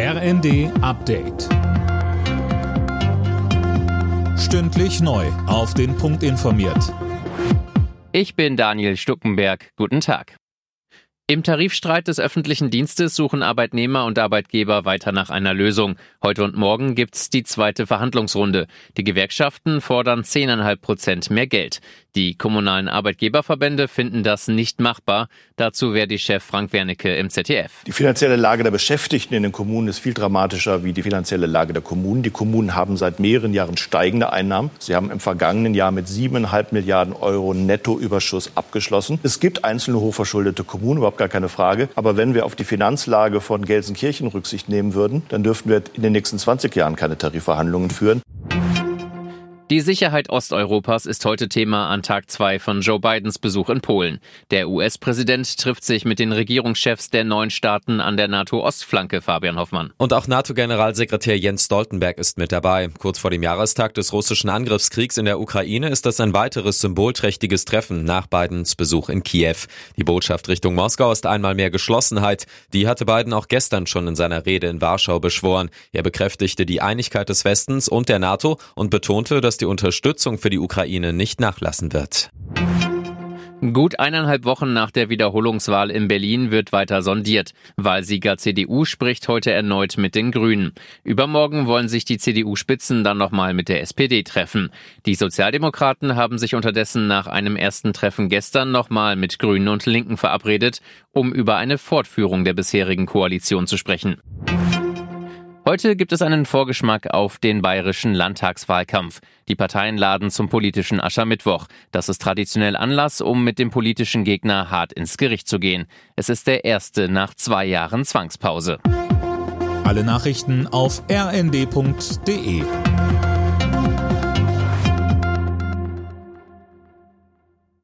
RND Update. Stündlich neu. Auf den Punkt informiert. Ich bin Daniel Stuckenberg. Guten Tag. Im Tarifstreit des öffentlichen Dienstes suchen Arbeitnehmer und Arbeitgeber weiter nach einer Lösung. Heute und morgen gibt's die zweite Verhandlungsrunde. Die Gewerkschaften fordern 10,5 Prozent mehr Geld. Die kommunalen Arbeitgeberverbände finden das nicht machbar. Dazu wäre die Chef Frank Wernicke im ZDF. Die finanzielle Lage der Beschäftigten in den Kommunen ist viel dramatischer wie die finanzielle Lage der Kommunen. Die Kommunen haben seit mehreren Jahren steigende Einnahmen. Sie haben im vergangenen Jahr mit 7,5 Milliarden Euro Nettoüberschuss abgeschlossen. Es gibt einzelne hochverschuldete Kommunen, überhaupt gar keine Frage. Aber wenn wir auf die Finanzlage von Gelsenkirchen Rücksicht nehmen würden, dann dürften wir in den nächsten 20 Jahren keine Tarifverhandlungen führen. Die Sicherheit Osteuropas ist heute Thema an Tag zwei von Joe Bidens Besuch in Polen. Der US-Präsident trifft sich mit den Regierungschefs der neuen Staaten an der NATO-Ostflanke, Fabian Hoffmann. Und auch NATO-Generalsekretär Jens Stoltenberg ist mit dabei. Kurz vor dem Jahrestag des russischen Angriffskriegs in der Ukraine ist das ein weiteres symbolträchtiges Treffen nach Bidens Besuch in Kiew. Die Botschaft Richtung Moskau ist einmal mehr Geschlossenheit. Die hatte Biden auch gestern schon in seiner Rede in Warschau beschworen. Er bekräftigte die Einigkeit des Westens und der NATO und betonte, die Unterstützung für die Ukraine nicht nachlassen wird. Gut eineinhalb Wochen nach der Wiederholungswahl in Berlin wird weiter sondiert. Wahlsieger CDU spricht heute erneut mit den Grünen. Übermorgen wollen sich die CDU-Spitzen dann nochmal mit der SPD treffen. Die Sozialdemokraten haben sich unterdessen nach einem ersten Treffen gestern nochmal mit Grünen und Linken verabredet, um über eine Fortführung der bisherigen Koalition zu sprechen. Heute gibt es einen Vorgeschmack auf den bayerischen Landtagswahlkampf. Die Parteien laden zum politischen Aschermittwoch. Das ist traditionell Anlass, um mit dem politischen Gegner hart ins Gericht zu gehen. Es ist der erste nach zwei Jahren Zwangspause. Alle Nachrichten auf rnd.de